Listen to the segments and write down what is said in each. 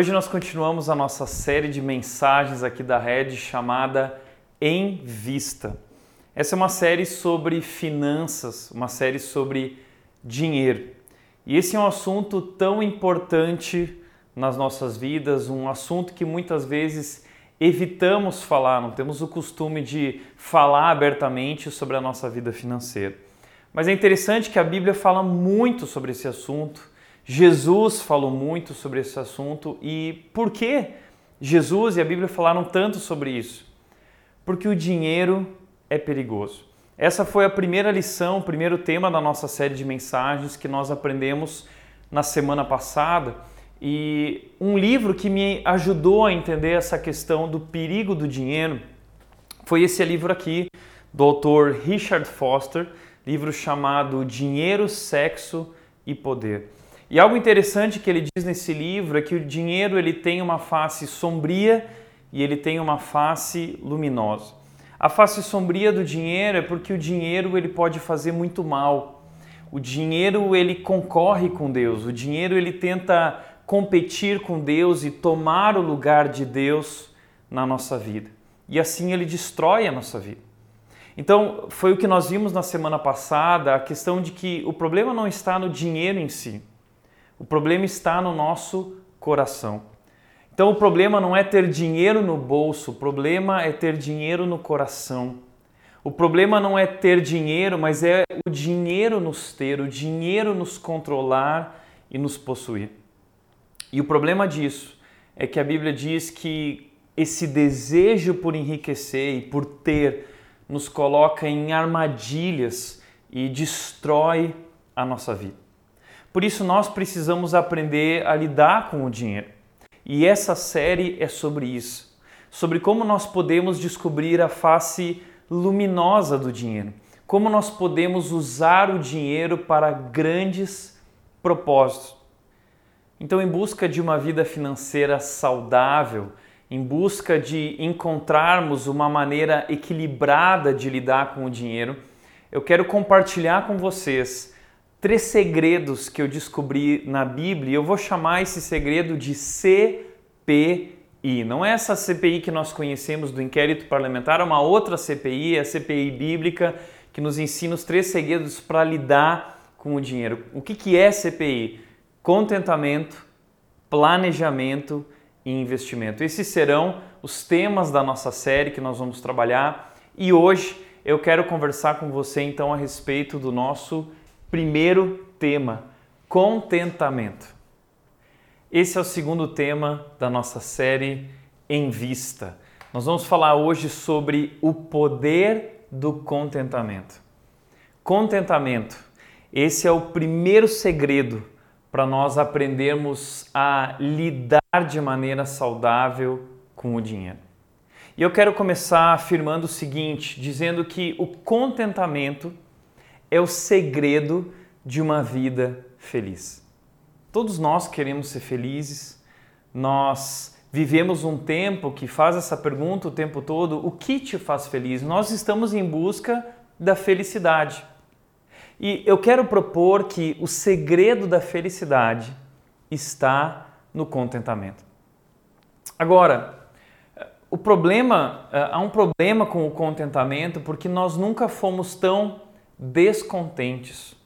Hoje nós continuamos a nossa série de mensagens aqui da Rede chamada Em Vista. Essa é uma série sobre finanças, uma série sobre dinheiro. E esse é um assunto tão importante nas nossas vidas, um assunto que muitas vezes evitamos falar, não temos o costume de falar abertamente sobre a nossa vida financeira. Mas é interessante que a Bíblia fala muito sobre esse assunto Jesus falou muito sobre esse assunto e por que Jesus e a Bíblia falaram tanto sobre isso? Porque o dinheiro é perigoso. Essa foi a primeira lição, o primeiro tema da nossa série de mensagens que nós aprendemos na semana passada. E um livro que me ajudou a entender essa questão do perigo do dinheiro foi esse livro aqui, do autor Richard Foster, livro chamado Dinheiro, Sexo e Poder. E algo interessante que ele diz nesse livro é que o dinheiro ele tem uma face sombria e ele tem uma face luminosa. A face sombria do dinheiro é porque o dinheiro ele pode fazer muito mal. O dinheiro ele concorre com Deus, o dinheiro ele tenta competir com Deus e tomar o lugar de Deus na nossa vida. E assim ele destrói a nossa vida. Então, foi o que nós vimos na semana passada, a questão de que o problema não está no dinheiro em si. O problema está no nosso coração. Então o problema não é ter dinheiro no bolso, o problema é ter dinheiro no coração. O problema não é ter dinheiro, mas é o dinheiro nos ter, o dinheiro nos controlar e nos possuir. E o problema disso é que a Bíblia diz que esse desejo por enriquecer e por ter nos coloca em armadilhas e destrói a nossa vida. Por isso, nós precisamos aprender a lidar com o dinheiro. E essa série é sobre isso sobre como nós podemos descobrir a face luminosa do dinheiro, como nós podemos usar o dinheiro para grandes propósitos. Então, em busca de uma vida financeira saudável, em busca de encontrarmos uma maneira equilibrada de lidar com o dinheiro, eu quero compartilhar com vocês três segredos que eu descobri na Bíblia e eu vou chamar esse segredo de CPI. Não é essa CPI que nós conhecemos do inquérito parlamentar, é uma outra CPI, é a CPI bíblica, que nos ensina os três segredos para lidar com o dinheiro. O que, que é CPI? Contentamento, planejamento e investimento. Esses serão os temas da nossa série que nós vamos trabalhar e hoje eu quero conversar com você então a respeito do nosso Primeiro tema: contentamento. Esse é o segundo tema da nossa série Em Vista. Nós vamos falar hoje sobre o poder do contentamento. Contentamento. Esse é o primeiro segredo para nós aprendermos a lidar de maneira saudável com o dinheiro. E eu quero começar afirmando o seguinte, dizendo que o contentamento é o segredo de uma vida feliz. Todos nós queremos ser felizes, nós vivemos um tempo que faz essa pergunta o tempo todo: o que te faz feliz? Nós estamos em busca da felicidade. E eu quero propor que o segredo da felicidade está no contentamento. Agora, o problema, há um problema com o contentamento porque nós nunca fomos tão descontentes.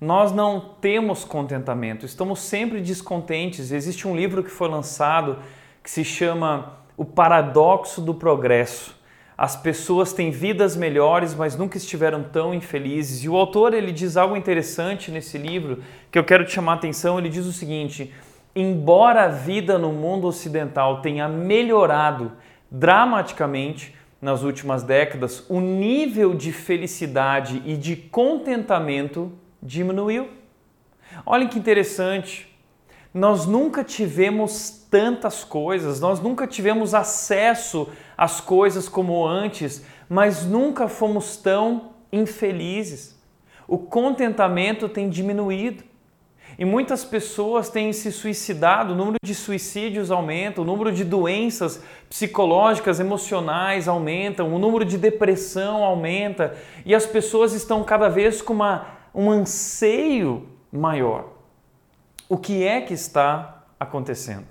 Nós não temos contentamento, estamos sempre descontentes. Existe um livro que foi lançado que se chama O Paradoxo do Progresso. As pessoas têm vidas melhores, mas nunca estiveram tão infelizes. E o autor ele diz algo interessante nesse livro que eu quero te chamar a atenção. Ele diz o seguinte: embora a vida no mundo ocidental tenha melhorado dramaticamente, nas últimas décadas, o nível de felicidade e de contentamento diminuiu. Olhem que interessante. Nós nunca tivemos tantas coisas, nós nunca tivemos acesso às coisas como antes, mas nunca fomos tão infelizes. O contentamento tem diminuído. E muitas pessoas têm se suicidado, o número de suicídios aumenta, o número de doenças psicológicas, emocionais aumenta, o número de depressão aumenta e as pessoas estão cada vez com uma, um anseio maior. O que é que está acontecendo?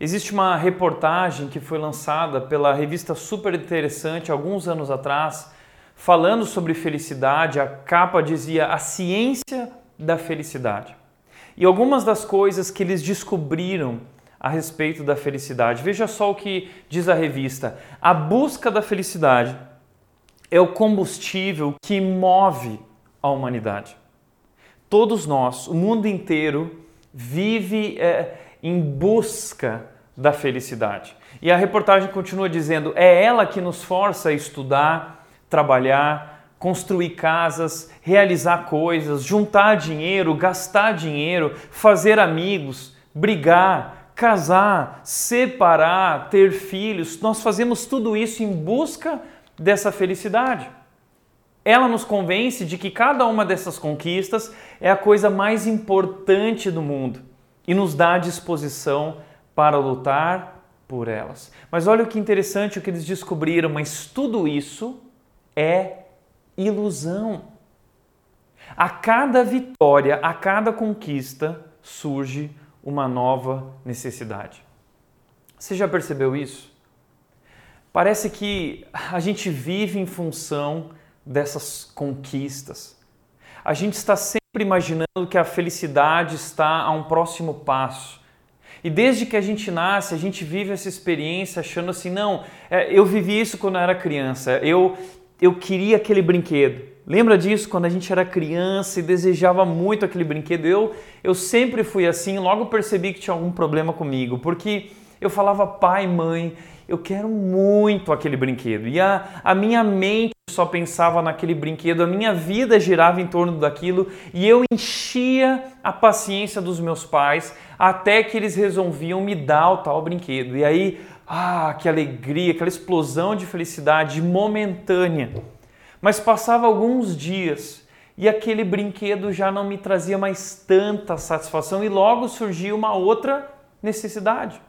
Existe uma reportagem que foi lançada pela revista Super Interessante alguns anos atrás, falando sobre felicidade. A capa dizia a ciência da felicidade. E algumas das coisas que eles descobriram a respeito da felicidade. Veja só o que diz a revista: a busca da felicidade é o combustível que move a humanidade. Todos nós, o mundo inteiro, vive é, em busca da felicidade. E a reportagem continua dizendo: é ela que nos força a estudar, trabalhar, construir casas, realizar coisas, juntar dinheiro, gastar dinheiro, fazer amigos, brigar, casar, separar, ter filhos. Nós fazemos tudo isso em busca dessa felicidade. Ela nos convence de que cada uma dessas conquistas é a coisa mais importante do mundo e nos dá disposição para lutar por elas. Mas olha o que interessante o que eles descobriram, mas tudo isso é ilusão. A cada vitória, a cada conquista surge uma nova necessidade. Você já percebeu isso? Parece que a gente vive em função dessas conquistas. A gente está sempre imaginando que a felicidade está a um próximo passo. E desde que a gente nasce, a gente vive essa experiência achando assim: não, é, eu vivi isso quando eu era criança, eu, eu queria aquele brinquedo. Lembra disso quando a gente era criança e desejava muito aquele brinquedo? Eu, eu sempre fui assim, logo percebi que tinha algum problema comigo, porque eu falava, pai, mãe, eu quero muito aquele brinquedo. E a, a minha mente só pensava naquele brinquedo, a minha vida girava em torno daquilo e eu enchia a paciência dos meus pais até que eles resolviam me dar o tal brinquedo. E aí, ah, que alegria, aquela explosão de felicidade momentânea. Mas passava alguns dias e aquele brinquedo já não me trazia mais tanta satisfação e logo surgia uma outra necessidade.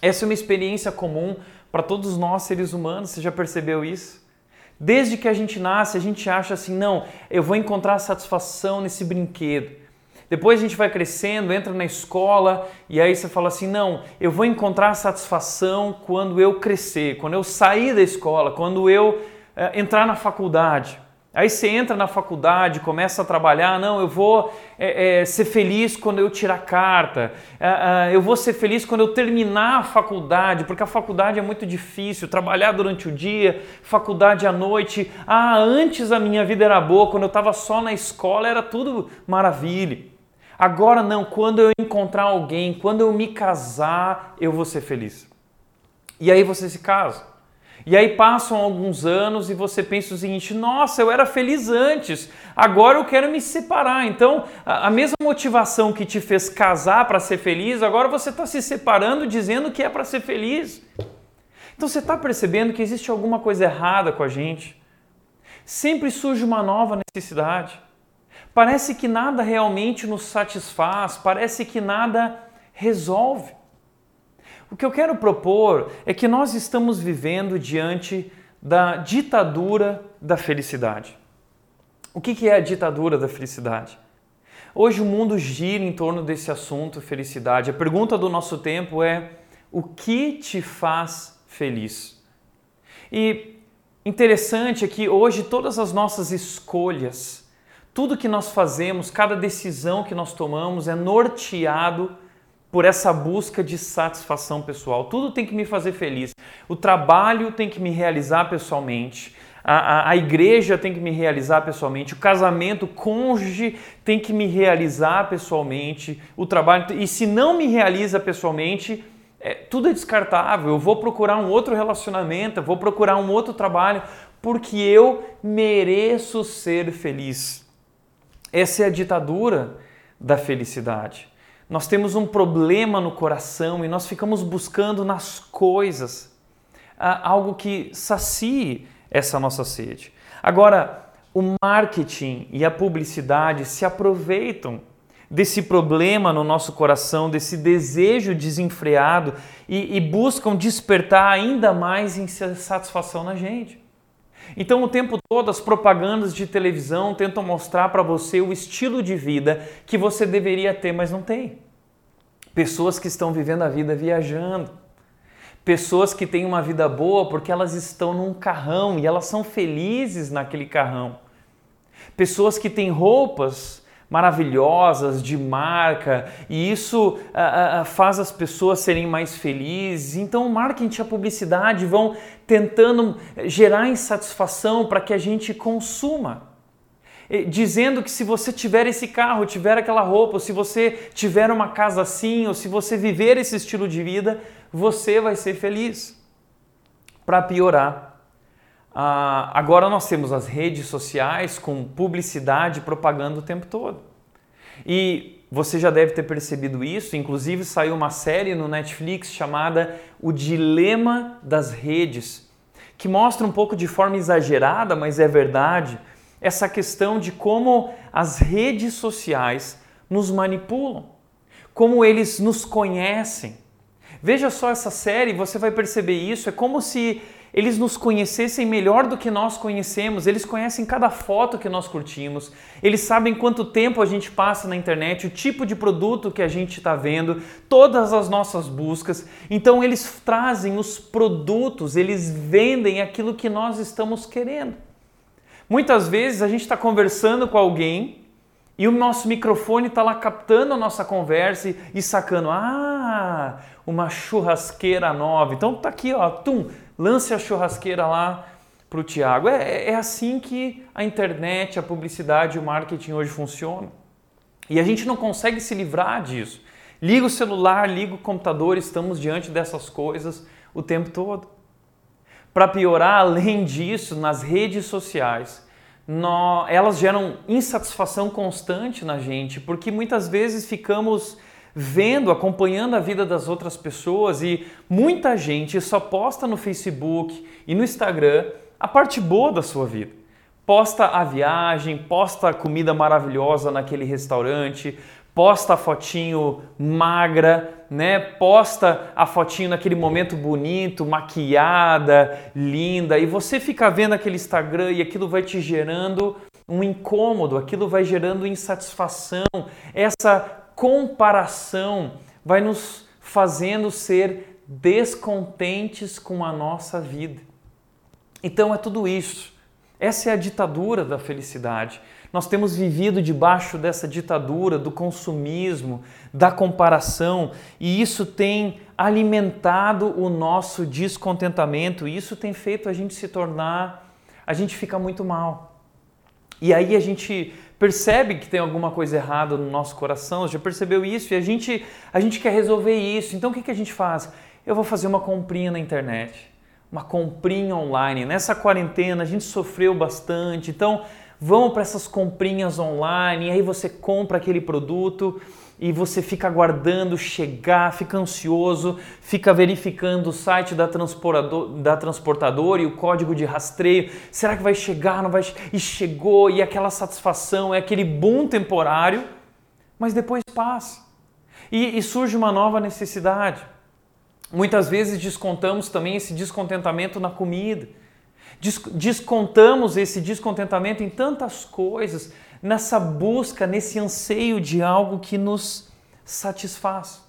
Essa é uma experiência comum para todos nós seres humanos, você já percebeu isso? Desde que a gente nasce, a gente acha assim: não, eu vou encontrar satisfação nesse brinquedo. Depois a gente vai crescendo, entra na escola e aí você fala assim: não, eu vou encontrar satisfação quando eu crescer, quando eu sair da escola, quando eu é, entrar na faculdade. Aí você entra na faculdade, começa a trabalhar, não, eu vou é, é, ser feliz quando eu tirar carta, é, eu vou ser feliz quando eu terminar a faculdade, porque a faculdade é muito difícil, trabalhar durante o dia, faculdade à noite. Ah, antes a minha vida era boa, quando eu estava só na escola era tudo maravilha. Agora não, quando eu encontrar alguém, quando eu me casar, eu vou ser feliz. E aí você se casa. E aí passam alguns anos e você pensa o seguinte: nossa, eu era feliz antes, agora eu quero me separar. Então, a mesma motivação que te fez casar para ser feliz, agora você está se separando dizendo que é para ser feliz. Então, você está percebendo que existe alguma coisa errada com a gente? Sempre surge uma nova necessidade. Parece que nada realmente nos satisfaz, parece que nada resolve. O que eu quero propor é que nós estamos vivendo diante da ditadura da felicidade. O que é a ditadura da felicidade? Hoje o mundo gira em torno desse assunto, felicidade. A pergunta do nosso tempo é: o que te faz feliz? E interessante é que hoje todas as nossas escolhas, tudo que nós fazemos, cada decisão que nós tomamos é norteado por essa busca de satisfação pessoal. Tudo tem que me fazer feliz. O trabalho tem que me realizar pessoalmente. A, a, a, igreja tem que me realizar pessoalmente, o casamento, o cônjuge tem que me realizar pessoalmente, o trabalho. E se não me realiza pessoalmente, é, tudo é descartável. Eu vou procurar um outro relacionamento, vou procurar um outro trabalho, porque eu mereço ser feliz. Essa é a ditadura da felicidade. Nós temos um problema no coração e nós ficamos buscando nas coisas ah, algo que sacie essa nossa sede. Agora, o marketing e a publicidade se aproveitam desse problema no nosso coração, desse desejo desenfreado e, e buscam despertar ainda mais insatisfação na gente. Então, o tempo todo, as propagandas de televisão tentam mostrar para você o estilo de vida que você deveria ter, mas não tem. pessoas que estão vivendo a vida viajando, pessoas que têm uma vida boa porque elas estão num carrão e elas são felizes naquele carrão, pessoas que têm roupas maravilhosas, de marca, e isso uh, uh, faz as pessoas serem mais felizes. Então, o marketing e a publicidade vão tentando gerar insatisfação para que a gente consuma. Dizendo que se você tiver esse carro, tiver aquela roupa, ou se você tiver uma casa assim, ou se você viver esse estilo de vida, você vai ser feliz. Para piorar, ah, agora nós temos as redes sociais com publicidade propaganda o tempo todo. E você já deve ter percebido isso, inclusive saiu uma série no Netflix chamada O Dilema das Redes, que mostra um pouco de forma exagerada, mas é verdade, essa questão de como as redes sociais nos manipulam, como eles nos conhecem. Veja só essa série, você vai perceber isso, é como se eles nos conhecessem melhor do que nós conhecemos, eles conhecem cada foto que nós curtimos, eles sabem quanto tempo a gente passa na internet, o tipo de produto que a gente está vendo, todas as nossas buscas. Então eles trazem os produtos, eles vendem aquilo que nós estamos querendo. Muitas vezes a gente está conversando com alguém e o nosso microfone está lá captando a nossa conversa e, sacando, ah, uma churrasqueira nova. Então tá aqui, ó, tum, lance a churrasqueira lá para o Tiago. É, é assim que a internet, a publicidade o marketing hoje funcionam. E a gente não consegue se livrar disso. Liga o celular, liga o computador, estamos diante dessas coisas o tempo todo. Para piorar, além disso, nas redes sociais, elas geram insatisfação constante na gente, porque muitas vezes ficamos vendo, acompanhando a vida das outras pessoas e muita gente só posta no Facebook e no Instagram a parte boa da sua vida. Posta a viagem, posta a comida maravilhosa naquele restaurante, posta a fotinho magra, né? Posta a fotinho naquele momento bonito, maquiada, linda, e você fica vendo aquele Instagram e aquilo vai te gerando um incômodo, aquilo vai gerando insatisfação. Essa comparação vai nos fazendo ser descontentes com a nossa vida. Então é tudo isso. Essa é a ditadura da felicidade. Nós temos vivido debaixo dessa ditadura do consumismo, da comparação, e isso tem alimentado o nosso descontentamento, e isso tem feito a gente se tornar, a gente fica muito mal. E aí a gente percebe que tem alguma coisa errada no nosso coração, já percebeu isso e a gente, a gente quer resolver isso. Então o que, que a gente faz? Eu vou fazer uma comprinha na internet, uma comprinha online. Nessa quarentena a gente sofreu bastante, então vamos para essas comprinhas online, e aí você compra aquele produto e você fica aguardando chegar, fica ansioso, fica verificando o site da, da transportadora e o código de rastreio. Será que vai chegar? Não vai? E chegou, e aquela satisfação, é aquele boom temporário, mas depois passa. E, e surge uma nova necessidade. Muitas vezes descontamos também esse descontentamento na comida. Descontamos esse descontentamento em tantas coisas, nessa busca, nesse anseio de algo que nos satisfaz.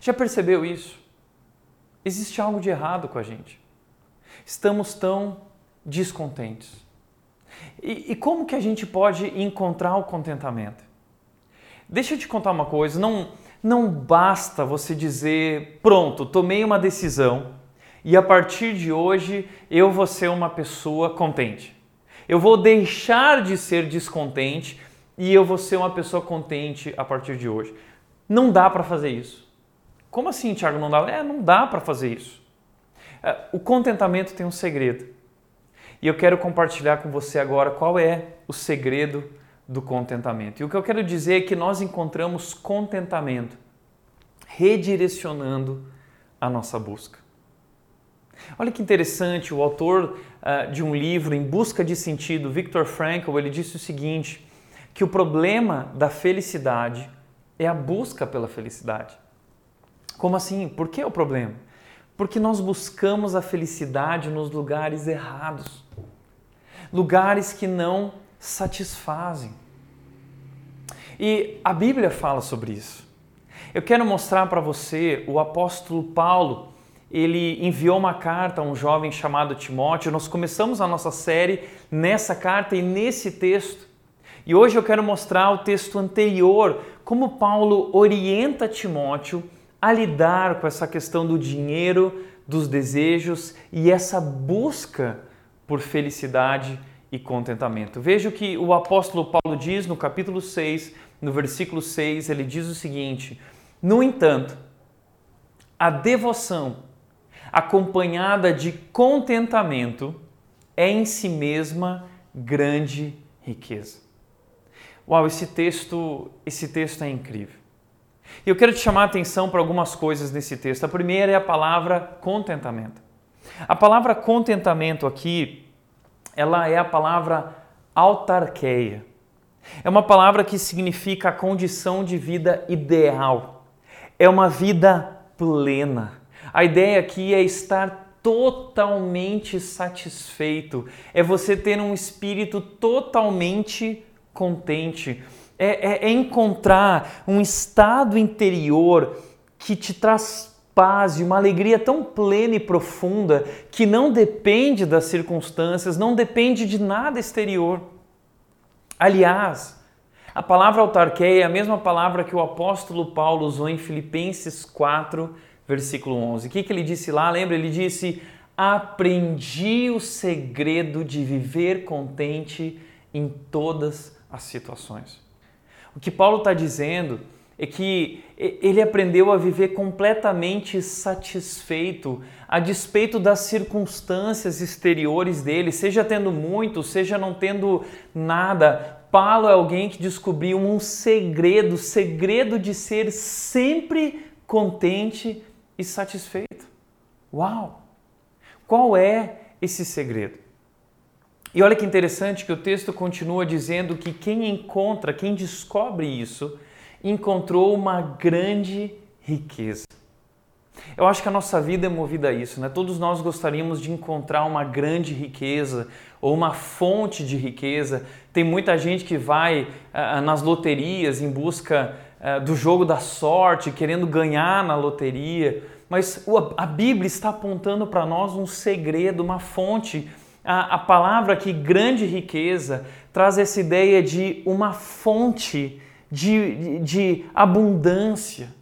Já percebeu isso? Existe algo de errado com a gente. Estamos tão descontentes. E, e como que a gente pode encontrar o contentamento? Deixa eu te contar uma coisa, não, não basta você dizer, pronto, tomei uma decisão e a partir de hoje eu vou ser uma pessoa contente. Eu vou deixar de ser descontente e eu vou ser uma pessoa contente a partir de hoje. Não dá para fazer isso. Como assim, Tiago? Não dá? É, não dá para fazer isso. É, o contentamento tem um segredo. E eu quero compartilhar com você agora qual é o segredo do contentamento. E o que eu quero dizer é que nós encontramos contentamento redirecionando a nossa busca. Olha que interessante, o autor uh, de um livro, Em Busca de Sentido, Viktor Frankl, ele disse o seguinte, que o problema da felicidade é a busca pela felicidade. Como assim? Por que é o problema? Porque nós buscamos a felicidade nos lugares errados, lugares que não satisfazem. E a Bíblia fala sobre isso. Eu quero mostrar para você o apóstolo Paulo. Ele enviou uma carta a um jovem chamado Timóteo. Nós começamos a nossa série nessa carta e nesse texto. E hoje eu quero mostrar o texto anterior, como Paulo orienta Timóteo a lidar com essa questão do dinheiro, dos desejos e essa busca por felicidade e contentamento. Veja o que o apóstolo Paulo diz no capítulo 6, no versículo 6, ele diz o seguinte: No entanto, a devoção acompanhada de contentamento é em si mesma grande riqueza. Uau, esse texto, esse texto é incrível. E eu quero te chamar a atenção para algumas coisas nesse texto. A primeira é a palavra contentamento. A palavra contentamento aqui, ela é a palavra autarqueia. É uma palavra que significa a condição de vida ideal. É uma vida plena. A ideia aqui é estar totalmente satisfeito, é você ter um espírito totalmente contente, é, é, é encontrar um estado interior que te traz paz e uma alegria tão plena e profunda que não depende das circunstâncias, não depende de nada exterior. Aliás, a palavra autarquia é a mesma palavra que o apóstolo Paulo usou em Filipenses 4, versículo 11. O que, que ele disse lá? Lembra? Ele disse: Aprendi o segredo de viver contente em todas as situações. O que Paulo está dizendo é que ele aprendeu a viver completamente satisfeito a despeito das circunstâncias exteriores dele, seja tendo muito, seja não tendo nada. Paulo é alguém que descobriu um segredo, segredo de ser sempre contente e satisfeito. Uau! Qual é esse segredo? E olha que interessante que o texto continua dizendo que quem encontra, quem descobre isso, encontrou uma grande riqueza. Eu acho que a nossa vida é movida a isso, né? Todos nós gostaríamos de encontrar uma grande riqueza ou uma fonte de riqueza. Tem muita gente que vai uh, nas loterias em busca uh, do jogo da sorte, querendo ganhar na loteria. Mas a Bíblia está apontando para nós um segredo, uma fonte a, a palavra aqui, grande riqueza, traz essa ideia de uma fonte de, de, de abundância.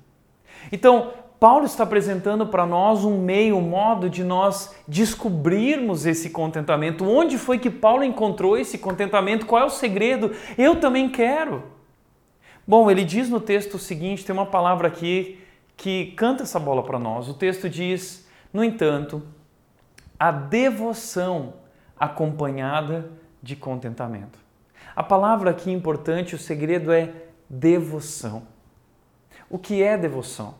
Então, Paulo está apresentando para nós um meio, um modo de nós descobrirmos esse contentamento. Onde foi que Paulo encontrou esse contentamento? Qual é o segredo? Eu também quero. Bom, ele diz no texto o seguinte: tem uma palavra aqui que canta essa bola para nós. O texto diz: no entanto, a devoção acompanhada de contentamento. A palavra aqui importante, o segredo é devoção. O que é devoção?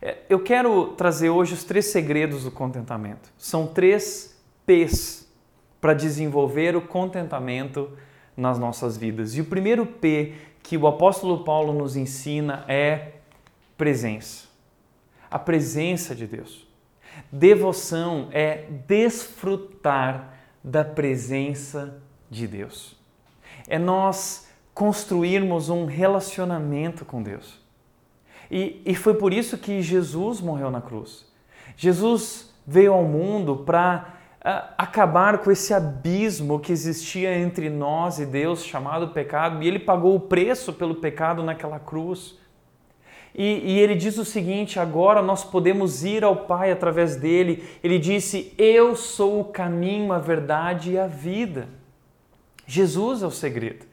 É, eu quero trazer hoje os três segredos do contentamento. São três P's para desenvolver o contentamento nas nossas vidas. E o primeiro P que o apóstolo Paulo nos ensina é presença. A presença de Deus. Devoção é desfrutar da presença de Deus. É nós construirmos um relacionamento com Deus. E, e foi por isso que Jesus morreu na cruz. Jesus veio ao mundo para acabar com esse abismo que existia entre nós e Deus, chamado pecado, e ele pagou o preço pelo pecado naquela cruz. E, e, ele diz o seguinte: agora nós podemos ir ao Pai através dele. Ele disse: Eu sou o caminho, a verdade e a vida. Jesus é o segredo.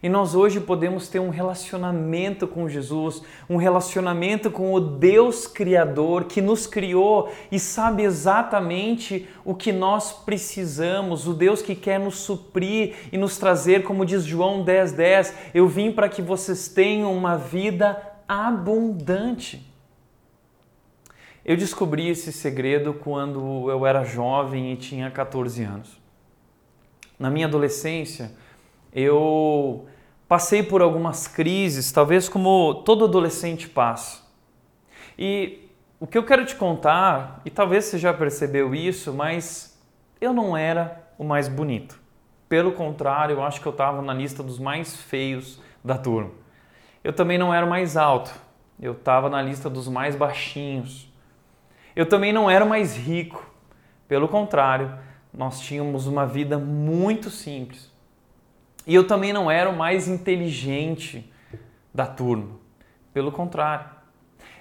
E nós hoje podemos ter um relacionamento com Jesus, um relacionamento com o Deus Criador que nos criou e sabe exatamente o que nós precisamos, o Deus que quer nos suprir e nos trazer, como diz João 10,10, 10, eu vim para que vocês tenham uma vida abundante. Eu descobri esse segredo quando eu era jovem e tinha 14 anos. Na minha adolescência, eu passei por algumas crises, talvez como todo adolescente passa. E o que eu quero te contar, e talvez você já percebeu isso, mas eu não era o mais bonito. Pelo contrário, eu acho que eu estava na lista dos mais feios da turma. Eu também não era o mais alto. Eu estava na lista dos mais baixinhos. Eu também não era mais rico. Pelo contrário, nós tínhamos uma vida muito simples. E eu também não era o mais inteligente da turma. Pelo contrário.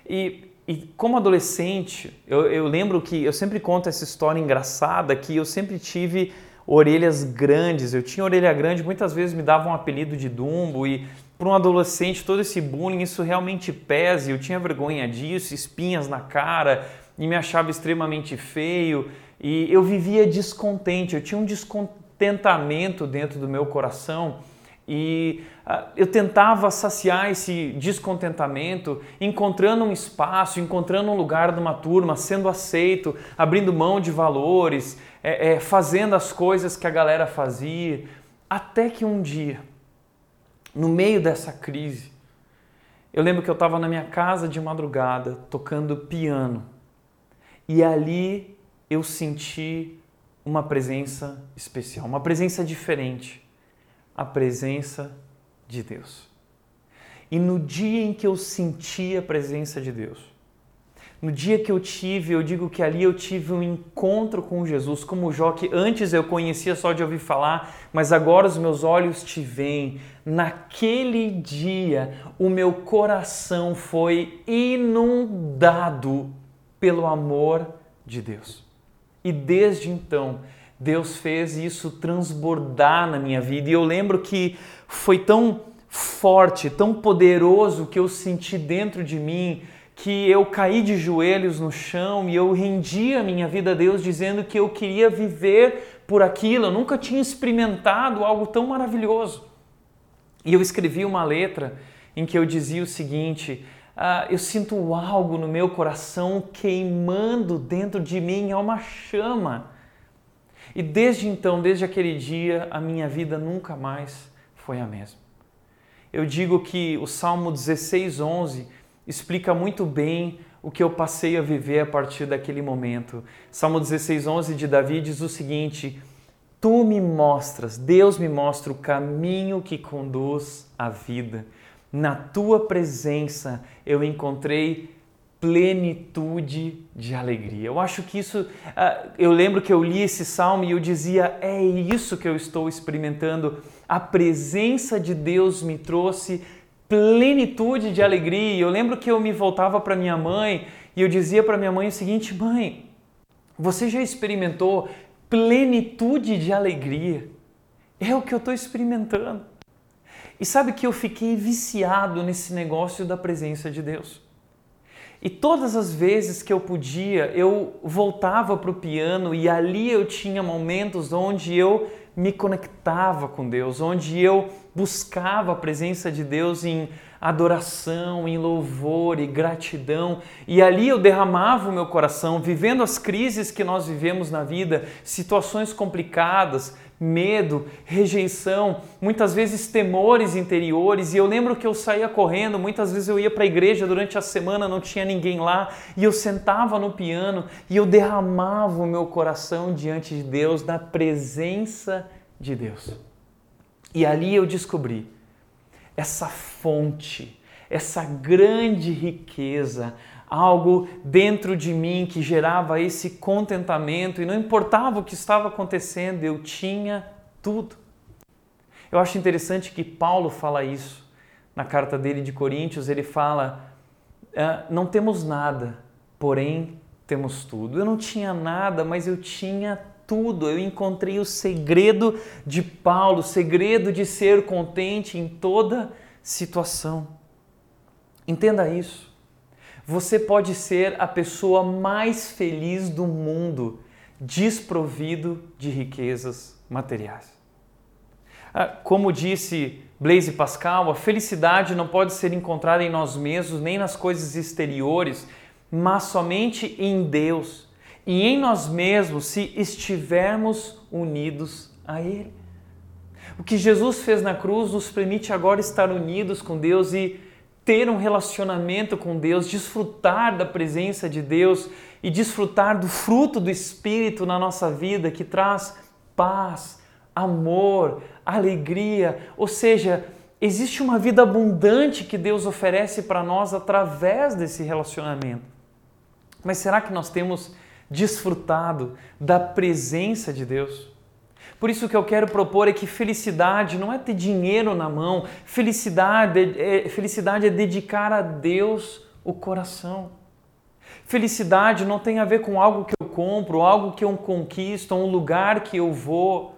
E, e como adolescente, eu, eu lembro que eu sempre conto essa história engraçada que eu sempre tive orelhas grandes. Eu tinha orelha grande, muitas vezes me davam um apelido de Dumbo e para um adolescente todo esse bullying isso realmente pesa. Eu tinha vergonha disso, espinhas na cara e me achava extremamente feio e eu vivia descontente. Eu tinha um descontentamento dentro do meu coração e uh, eu tentava saciar esse descontentamento, encontrando um espaço, encontrando um lugar numa turma, sendo aceito, abrindo mão de valores, é, é, fazendo as coisas que a galera fazia, até que um dia, no meio dessa crise, eu lembro que eu estava na minha casa de madrugada tocando piano e ali eu senti uma presença especial, uma presença diferente a presença de Deus. E no dia em que eu senti a presença de Deus, no dia que eu tive, eu digo que ali eu tive um encontro com Jesus, como Jó, que antes eu conhecia só de ouvir falar, mas agora os meus olhos te veem. Naquele dia, o meu coração foi inundado pelo amor de Deus. E desde então, Deus fez isso transbordar na minha vida. E eu lembro que foi tão forte, tão poderoso que eu senti dentro de mim que eu caí de joelhos no chão e eu rendi a minha vida a Deus dizendo que eu queria viver por aquilo. Eu nunca tinha experimentado algo tão maravilhoso. E eu escrevi uma letra em que eu dizia o seguinte: ah, eu sinto algo no meu coração queimando dentro de mim, é uma chama. E desde então, desde aquele dia, a minha vida nunca mais foi a mesma. Eu digo que o Salmo 16, 11 explica muito bem o que eu passei a viver a partir daquele momento. Salmo 16, 11 de Davi diz o seguinte: Tu me mostras, Deus me mostra o caminho que conduz à vida. Na tua presença eu encontrei plenitude de alegria. Eu acho que isso, uh, eu lembro que eu li esse salmo e eu dizia: é isso que eu estou experimentando. A presença de Deus me trouxe plenitude de alegria. Eu lembro que eu me voltava para minha mãe e eu dizia para minha mãe o seguinte: mãe, você já experimentou plenitude de alegria? É o que eu estou experimentando. E sabe que eu fiquei viciado nesse negócio da presença de Deus. E todas as vezes que eu podia, eu voltava para o piano e ali eu tinha momentos onde eu me conectava com Deus, onde eu buscava a presença de Deus em adoração, em louvor e gratidão. E ali eu derramava o meu coração, vivendo as crises que nós vivemos na vida, situações complicadas, medo, rejeição, muitas vezes temores interiores. E eu lembro que eu saía correndo, muitas vezes eu ia para a igreja durante a semana, não tinha ninguém lá, e eu sentava no piano e eu derramava o meu coração diante de Deus, na presença de Deus. E ali eu descobri essa fonte, essa grande riqueza, algo dentro de mim que gerava esse contentamento e não importava o que estava acontecendo, eu tinha tudo. Eu acho interessante que Paulo fala isso na carta dele de Coríntios, ele fala: ah, não temos nada, porém temos tudo. Eu não tinha nada, mas eu tinha tudo. Eu encontrei o segredo de Paulo, o segredo de ser contente em toda situação. Entenda isso. Você pode ser a pessoa mais feliz do mundo, desprovido de riquezas materiais. Ah, como disse Blaise Pascal, a felicidade não pode ser encontrada em nós mesmos nem nas coisas exteriores, mas somente em Deus e em nós mesmos se estivermos unidos a Ele. O que Jesus fez na cruz nos permite agora estar unidos com Deus e ter um relacionamento com Deus, desfrutar da presença de Deus e desfrutar do fruto do Espírito na nossa vida que traz paz, amor, alegria, ou seja, existe uma vida abundante que Deus oferece para nós através desse relacionamento. Mas será que nós temos desfrutado da presença de Deus? Por isso que eu quero propor é que felicidade não é ter dinheiro na mão, felicidade é, felicidade é dedicar a Deus o coração. Felicidade não tem a ver com algo que eu compro, algo que eu conquisto, um lugar que eu vou.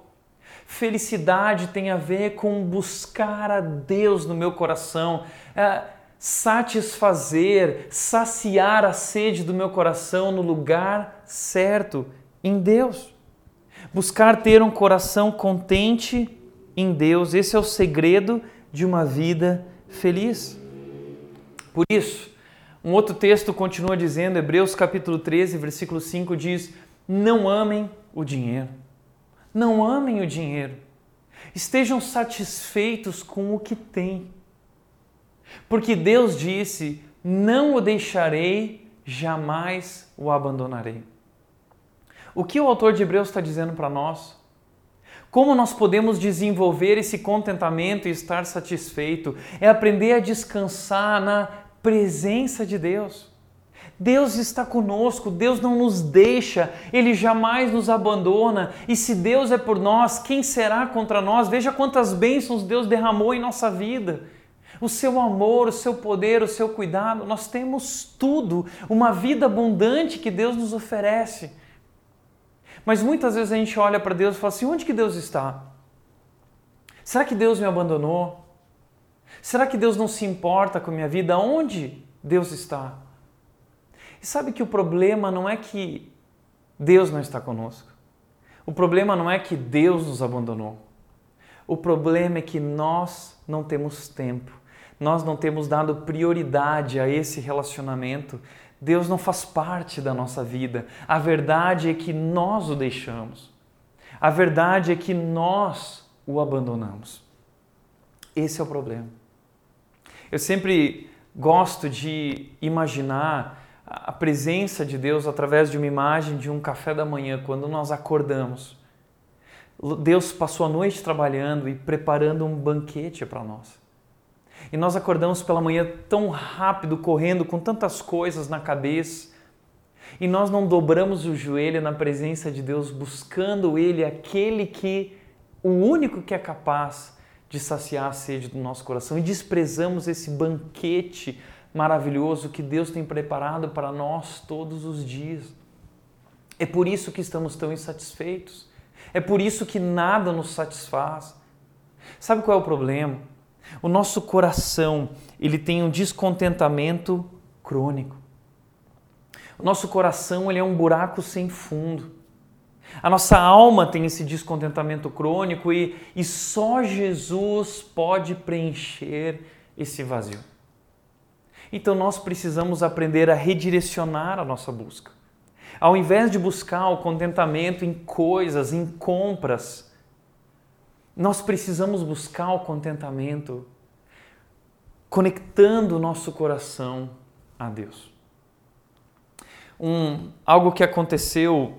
Felicidade tem a ver com buscar a Deus no meu coração, é, satisfazer, saciar a sede do meu coração no lugar certo, em Deus. Buscar ter um coração contente em Deus, esse é o segredo de uma vida feliz. Por isso, um outro texto continua dizendo, Hebreus capítulo 13, versículo 5 diz: Não amem o dinheiro. Não amem o dinheiro. Estejam satisfeitos com o que têm. Porque Deus disse: Não o deixarei, jamais o abandonarei. O que o autor de Hebreus está dizendo para nós? Como nós podemos desenvolver esse contentamento e estar satisfeito? É aprender a descansar na presença de Deus. Deus está conosco, Deus não nos deixa, Ele jamais nos abandona. E se Deus é por nós, quem será contra nós? Veja quantas bênçãos Deus derramou em nossa vida. O seu amor, o seu poder, o seu cuidado, nós temos tudo, uma vida abundante que Deus nos oferece. Mas muitas vezes a gente olha para Deus e fala assim: onde que Deus está? Será que Deus me abandonou? Será que Deus não se importa com a minha vida? Onde Deus está? E sabe que o problema não é que Deus não está conosco. O problema não é que Deus nos abandonou. O problema é que nós não temos tempo. Nós não temos dado prioridade a esse relacionamento Deus não faz parte da nossa vida. A verdade é que nós o deixamos. A verdade é que nós o abandonamos. Esse é o problema. Eu sempre gosto de imaginar a presença de Deus através de uma imagem de um café da manhã, quando nós acordamos. Deus passou a noite trabalhando e preparando um banquete para nós. E nós acordamos pela manhã tão rápido, correndo, com tantas coisas na cabeça. E nós não dobramos o joelho na presença de Deus, buscando Ele, aquele que, o único que é capaz de saciar a sede do nosso coração. E desprezamos esse banquete maravilhoso que Deus tem preparado para nós todos os dias. É por isso que estamos tão insatisfeitos. É por isso que nada nos satisfaz. Sabe qual é o problema? O nosso coração, ele tem um descontentamento crônico. O nosso coração, ele é um buraco sem fundo. A nossa alma tem esse descontentamento crônico e, e só Jesus pode preencher esse vazio. Então nós precisamos aprender a redirecionar a nossa busca. Ao invés de buscar o contentamento em coisas, em compras, nós precisamos buscar o contentamento conectando o nosso coração a Deus. Um, algo que aconteceu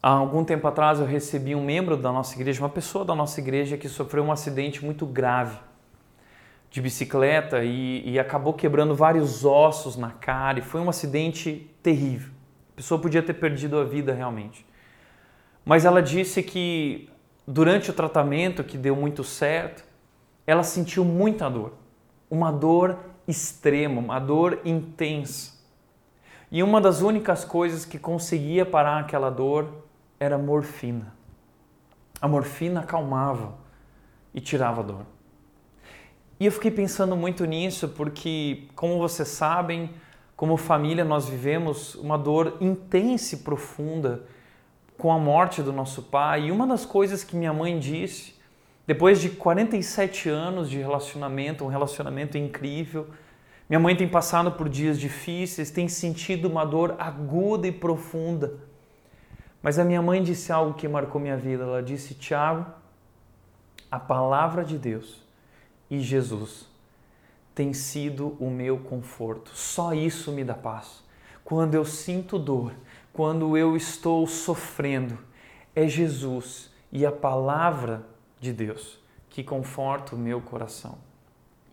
há algum tempo atrás, eu recebi um membro da nossa igreja, uma pessoa da nossa igreja que sofreu um acidente muito grave de bicicleta e, e acabou quebrando vários ossos na cara e foi um acidente terrível. A pessoa podia ter perdido a vida realmente. Mas ela disse que durante o tratamento, que deu muito certo, ela sentiu muita dor. Uma dor extrema, uma dor intensa. E uma das únicas coisas que conseguia parar aquela dor era morfina. A morfina acalmava e tirava a dor. E eu fiquei pensando muito nisso porque, como vocês sabem, como família nós vivemos uma dor intensa e profunda com a morte do nosso pai. E uma das coisas que minha mãe disse, depois de 47 anos de relacionamento, um relacionamento incrível, minha mãe tem passado por dias difíceis, tem sentido uma dor aguda e profunda. Mas a minha mãe disse algo que marcou minha vida. Ela disse: Tiago, a palavra de Deus e Jesus tem sido o meu conforto. Só isso me dá paz. Quando eu sinto dor, quando eu estou sofrendo, é Jesus e a palavra de Deus que conforta o meu coração.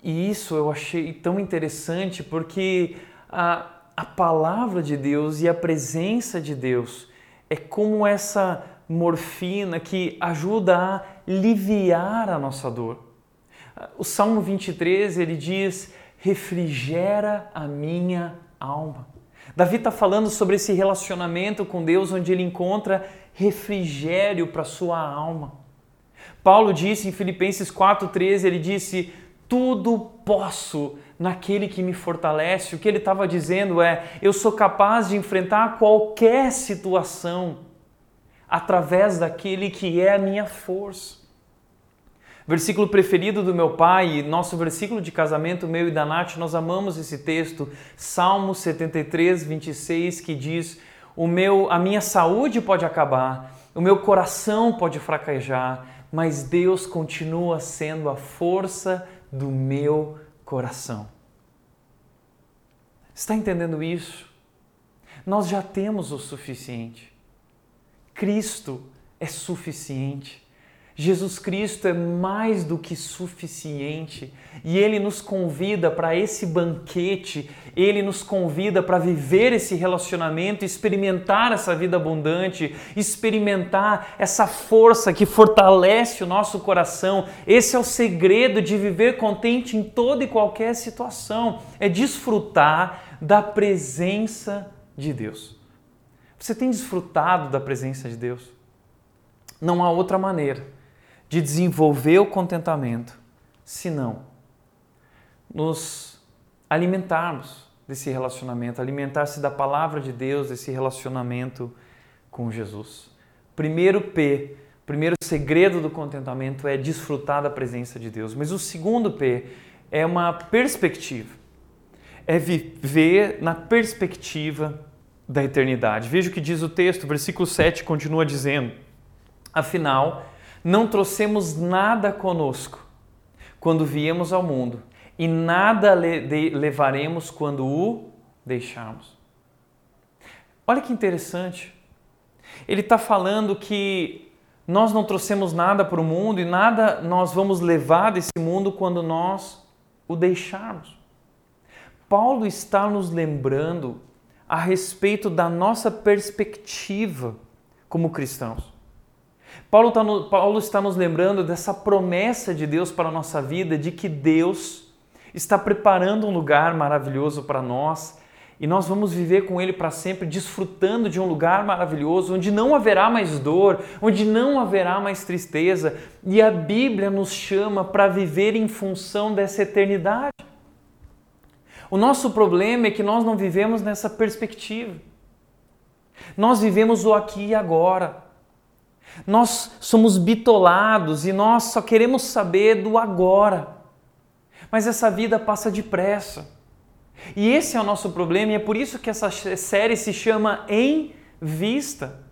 E isso eu achei tão interessante porque a, a palavra de Deus e a presença de Deus é como essa morfina que ajuda a aliviar a nossa dor. O Salmo 23 ele diz: refrigera a minha alma. Davi está falando sobre esse relacionamento com Deus onde ele encontra refrigério para sua alma. Paulo disse em Filipenses 4,13, ele disse: Tudo posso naquele que me fortalece. O que ele estava dizendo é: Eu sou capaz de enfrentar qualquer situação através daquele que é a minha força. Versículo preferido do meu pai, nosso versículo de casamento, meu e da Nath, nós amamos esse texto, Salmo 73, 26, que diz: o meu, A minha saúde pode acabar, o meu coração pode fraquejar, mas Deus continua sendo a força do meu coração. Está entendendo isso? Nós já temos o suficiente. Cristo é suficiente. Jesus Cristo é mais do que suficiente e Ele nos convida para esse banquete, Ele nos convida para viver esse relacionamento, experimentar essa vida abundante, experimentar essa força que fortalece o nosso coração. Esse é o segredo de viver contente em toda e qualquer situação, é desfrutar da presença de Deus. Você tem desfrutado da presença de Deus? Não há outra maneira de desenvolver o contentamento, senão nos alimentarmos desse relacionamento, alimentar-se da palavra de Deus, desse relacionamento com Jesus. Primeiro P, primeiro segredo do contentamento é desfrutar da presença de Deus. Mas o segundo P é uma perspectiva. É viver na perspectiva da eternidade. Veja o que diz o texto, versículo 7 continua dizendo: Afinal, não trouxemos nada conosco quando viemos ao mundo, e nada levaremos quando o deixarmos. Olha que interessante. Ele está falando que nós não trouxemos nada para o mundo e nada nós vamos levar desse mundo quando nós o deixarmos. Paulo está nos lembrando a respeito da nossa perspectiva como cristãos. Paulo, tá no, Paulo está nos lembrando dessa promessa de Deus para a nossa vida, de que Deus está preparando um lugar maravilhoso para nós e nós vamos viver com Ele para sempre, desfrutando de um lugar maravilhoso, onde não haverá mais dor, onde não haverá mais tristeza. E a Bíblia nos chama para viver em função dessa eternidade. O nosso problema é que nós não vivemos nessa perspectiva. Nós vivemos o aqui e agora. Nós somos bitolados e nós só queremos saber do agora. Mas essa vida passa depressa. E esse é o nosso problema e é por isso que essa série se chama Em Vista.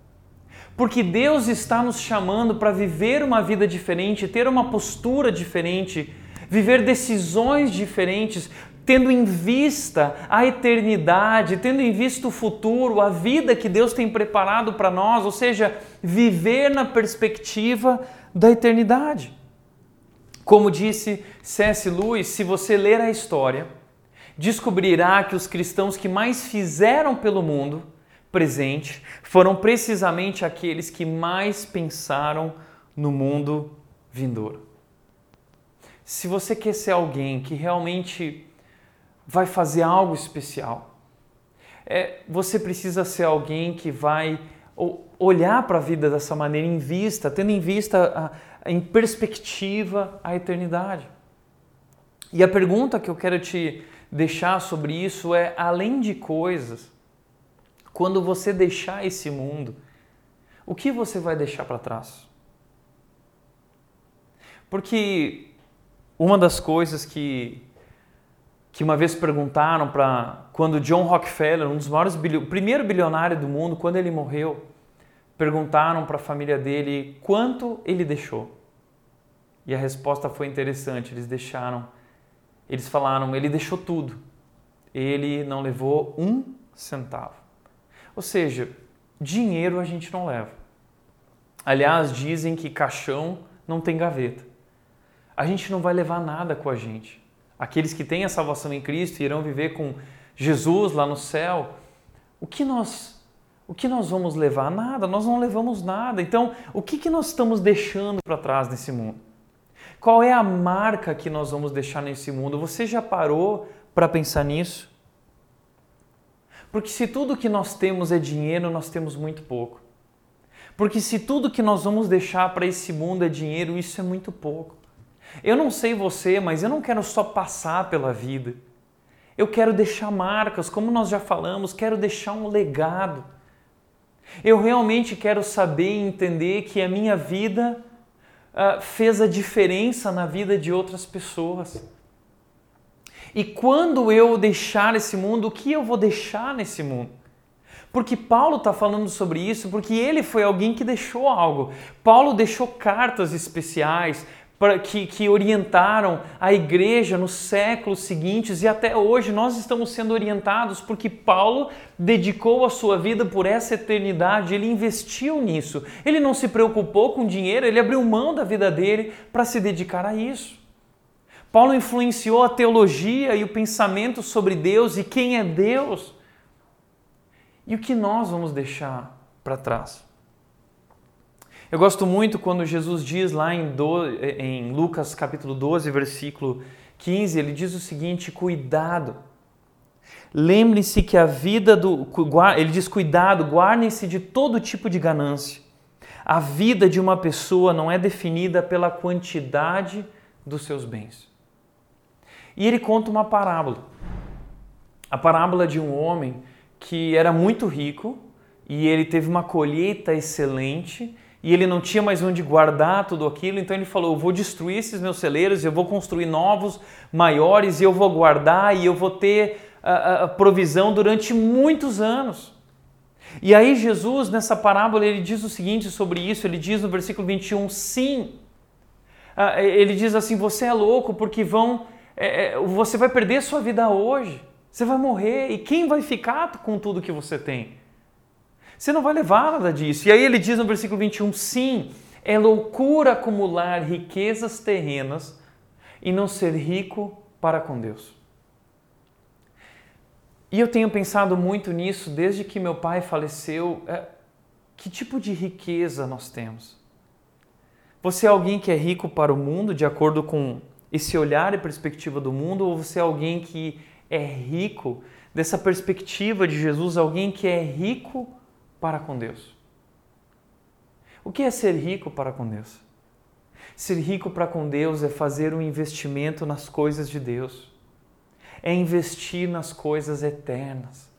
Porque Deus está nos chamando para viver uma vida diferente, ter uma postura diferente, viver decisões diferentes, tendo em vista a eternidade, tendo em vista o futuro, a vida que Deus tem preparado para nós, ou seja, viver na perspectiva da eternidade. Como disse C.S. Lewis, se você ler a história, descobrirá que os cristãos que mais fizeram pelo mundo presente foram precisamente aqueles que mais pensaram no mundo vindouro. Se você quer ser alguém que realmente vai fazer algo especial. É, você precisa ser alguém que vai olhar para a vida dessa maneira em vista, tendo em vista, a, em perspectiva, a eternidade. E a pergunta que eu quero te deixar sobre isso é: além de coisas, quando você deixar esse mundo, o que você vai deixar para trás? Porque uma das coisas que que uma vez perguntaram para quando John Rockefeller, um dos maiores bilionários, primeiro bilionário do mundo, quando ele morreu, perguntaram para a família dele quanto ele deixou. E a resposta foi interessante, eles deixaram, eles falaram, ele deixou tudo. Ele não levou um centavo. Ou seja, dinheiro a gente não leva. Aliás, dizem que caixão não tem gaveta. a gente não vai levar nada com a gente. Aqueles que têm a salvação em Cristo irão viver com Jesus lá no céu. O que nós o que nós vamos levar? Nada, nós não levamos nada. Então, o que, que nós estamos deixando para trás nesse mundo? Qual é a marca que nós vamos deixar nesse mundo? Você já parou para pensar nisso? Porque se tudo que nós temos é dinheiro, nós temos muito pouco. Porque se tudo que nós vamos deixar para esse mundo é dinheiro, isso é muito pouco. Eu não sei você, mas eu não quero só passar pela vida. Eu quero deixar marcas, como nós já falamos, quero deixar um legado. Eu realmente quero saber e entender que a minha vida uh, fez a diferença na vida de outras pessoas. E quando eu deixar esse mundo, o que eu vou deixar nesse mundo? Porque Paulo está falando sobre isso, porque ele foi alguém que deixou algo. Paulo deixou cartas especiais, que, que orientaram a igreja nos séculos seguintes e até hoje nós estamos sendo orientados porque Paulo dedicou a sua vida por essa eternidade, ele investiu nisso. Ele não se preocupou com dinheiro, ele abriu mão da vida dele para se dedicar a isso. Paulo influenciou a teologia e o pensamento sobre Deus e quem é Deus. E o que nós vamos deixar para trás? Eu gosto muito quando Jesus diz lá em, do, em Lucas capítulo 12, versículo 15, ele diz o seguinte: cuidado. Lembre-se que a vida do. Ele diz: cuidado, guardem-se de todo tipo de ganância. A vida de uma pessoa não é definida pela quantidade dos seus bens. E ele conta uma parábola. A parábola de um homem que era muito rico e ele teve uma colheita excelente e ele não tinha mais onde guardar tudo aquilo, então ele falou: Eu vou destruir esses meus celeiros, eu vou construir novos, maiores, e eu vou guardar e eu vou ter a, a provisão durante muitos anos. E aí, Jesus, nessa parábola, ele diz o seguinte sobre isso: ele diz no versículo 21, sim. Ele diz assim: Você é louco porque vão. É, é, você vai perder sua vida hoje, você vai morrer, e quem vai ficar com tudo que você tem? Você não vai levar nada disso. E aí ele diz no versículo 21: sim, é loucura acumular riquezas terrenas e não ser rico para com Deus. E eu tenho pensado muito nisso desde que meu pai faleceu. É, que tipo de riqueza nós temos? Você é alguém que é rico para o mundo, de acordo com esse olhar e perspectiva do mundo, ou você é alguém que é rico dessa perspectiva de Jesus, alguém que é rico para com Deus. O que é ser rico para com Deus? Ser rico para com Deus é fazer um investimento nas coisas de Deus, é investir nas coisas eternas,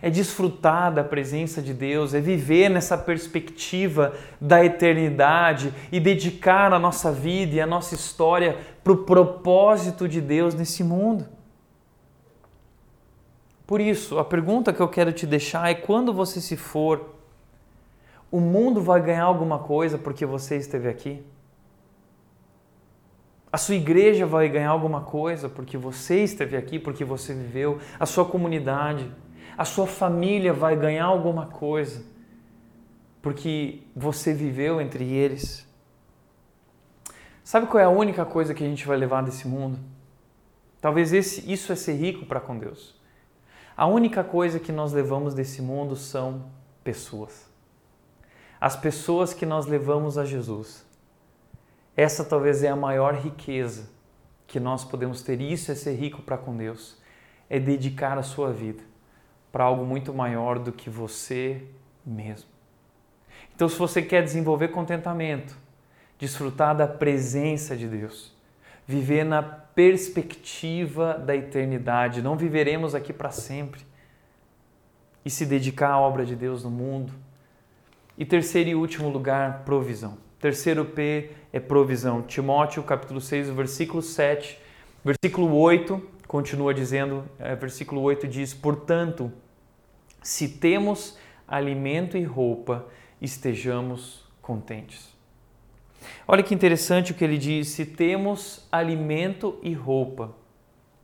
é desfrutar da presença de Deus, é viver nessa perspectiva da eternidade e dedicar a nossa vida e a nossa história para o propósito de Deus nesse mundo. Por isso, a pergunta que eu quero te deixar é: quando você se for, o mundo vai ganhar alguma coisa porque você esteve aqui? A sua igreja vai ganhar alguma coisa porque você esteve aqui, porque você viveu? A sua comunidade, a sua família vai ganhar alguma coisa porque você viveu entre eles? Sabe qual é a única coisa que a gente vai levar desse mundo? Talvez esse, isso é ser rico para com Deus. A única coisa que nós levamos desse mundo são pessoas. As pessoas que nós levamos a Jesus. Essa talvez é a maior riqueza que nós podemos ter. Isso é ser rico para com Deus. É dedicar a sua vida para algo muito maior do que você mesmo. Então, se você quer desenvolver contentamento, desfrutar da presença de Deus, viver na perspectiva da eternidade. Não viveremos aqui para sempre. E se dedicar à obra de Deus no mundo. E terceiro e último lugar, provisão. Terceiro P é provisão. Timóteo, capítulo 6, versículo 7, versículo 8, continua dizendo, é, versículo 8 diz: Portanto, se temos alimento e roupa, estejamos contentes. Olha que interessante o que ele diz: se temos alimento e roupa,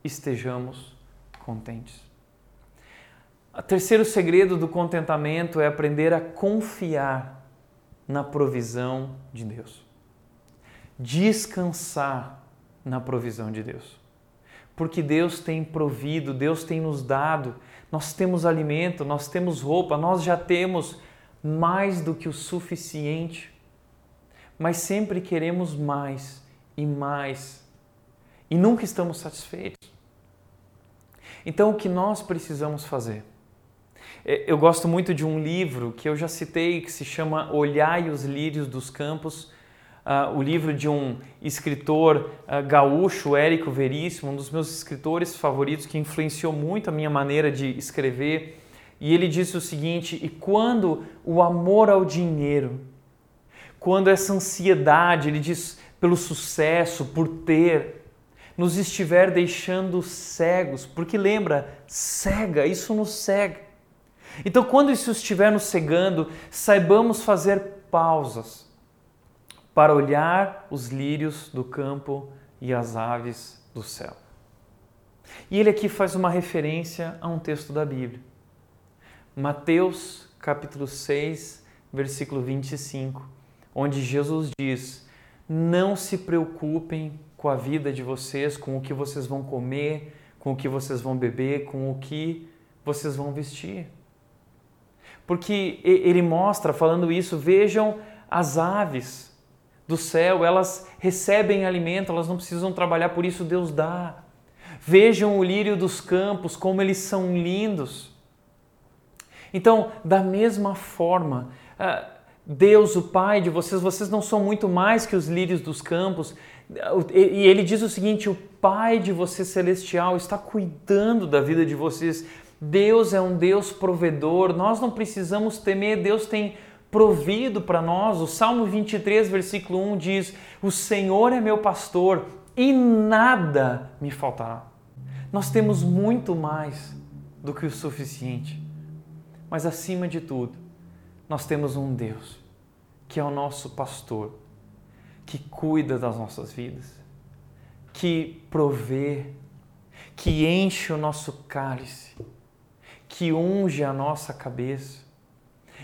estejamos contentes. O terceiro segredo do contentamento é aprender a confiar na provisão de Deus. descansar na provisão de Deus. Porque Deus tem provido, Deus tem nos dado, nós temos alimento, nós temos roupa, nós já temos mais do que o suficiente. Mas sempre queremos mais e mais e nunca estamos satisfeitos. Então, o que nós precisamos fazer? É, eu gosto muito de um livro que eu já citei que se chama Olhai os Lírios dos Campos, uh, o livro de um escritor uh, gaúcho, Érico Veríssimo, um dos meus escritores favoritos que influenciou muito a minha maneira de escrever. E ele disse o seguinte: e quando o amor ao dinheiro, quando essa ansiedade, ele diz, pelo sucesso, por ter, nos estiver deixando cegos, porque lembra, cega, isso nos cega. Então, quando isso estiver nos cegando, saibamos fazer pausas para olhar os lírios do campo e as aves do céu. E ele aqui faz uma referência a um texto da Bíblia. Mateus capítulo 6, versículo 25, onde Jesus diz: Não se preocupem com a vida de vocês, com o que vocês vão comer, com o que vocês vão beber, com o que vocês vão vestir. Porque ele mostra, falando isso, vejam as aves do céu, elas recebem alimento, elas não precisam trabalhar, por isso Deus dá. Vejam o lírio dos campos, como eles são lindos. Então, da mesma forma, ah, Deus, o Pai de vocês, vocês não são muito mais que os lírios dos campos. E ele diz o seguinte: o Pai de você celestial está cuidando da vida de vocês. Deus é um Deus provedor, nós não precisamos temer, Deus tem provido para nós. O Salmo 23, versículo 1 diz: O Senhor é meu pastor e nada me faltará. Nós temos muito mais do que o suficiente, mas acima de tudo, nós temos um Deus que é o nosso pastor que cuida das nossas vidas, que provê, que enche o nosso cálice, que unge a nossa cabeça.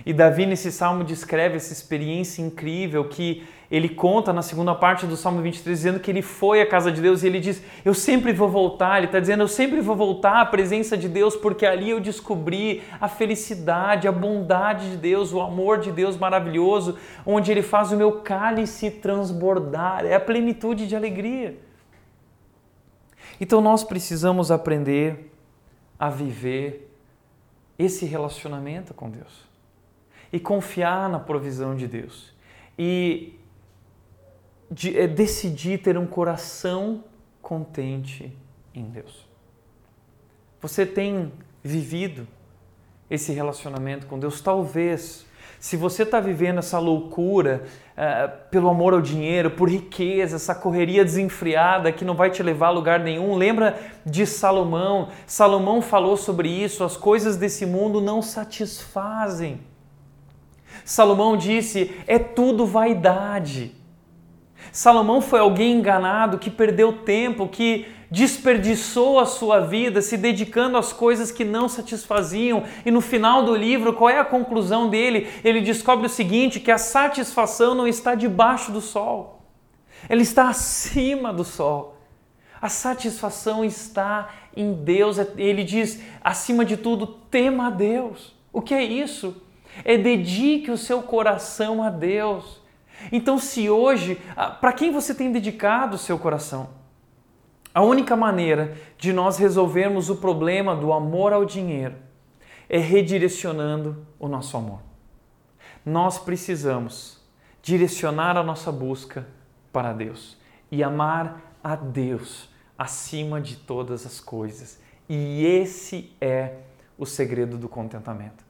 E Davi, nesse salmo, descreve essa experiência incrível que ele conta na segunda parte do Salmo 23, dizendo que ele foi à casa de Deus e ele diz: Eu sempre vou voltar. Ele está dizendo: Eu sempre vou voltar à presença de Deus, porque ali eu descobri a felicidade, a bondade de Deus, o amor de Deus maravilhoso, onde ele faz o meu cálice transbordar. É a plenitude de alegria. Então nós precisamos aprender a viver esse relacionamento com Deus e confiar na provisão de Deus. E de, é decidir ter um coração contente em Deus. Você tem vivido esse relacionamento com Deus? Talvez, se você está vivendo essa loucura uh, pelo amor ao dinheiro, por riqueza, essa correria desenfreada que não vai te levar a lugar nenhum, lembra de Salomão? Salomão falou sobre isso: as coisas desse mundo não satisfazem. Salomão disse: é tudo vaidade. Salomão foi alguém enganado que perdeu tempo, que desperdiçou a sua vida se dedicando às coisas que não satisfaziam. E no final do livro, qual é a conclusão dele? Ele descobre o seguinte: que a satisfação não está debaixo do sol, ela está acima do sol. A satisfação está em Deus. Ele diz, acima de tudo, tema a Deus. O que é isso? É dedique o seu coração a Deus. Então, se hoje, ah, para quem você tem dedicado o seu coração? A única maneira de nós resolvermos o problema do amor ao dinheiro é redirecionando o nosso amor. Nós precisamos direcionar a nossa busca para Deus e amar a Deus acima de todas as coisas. E esse é o segredo do contentamento.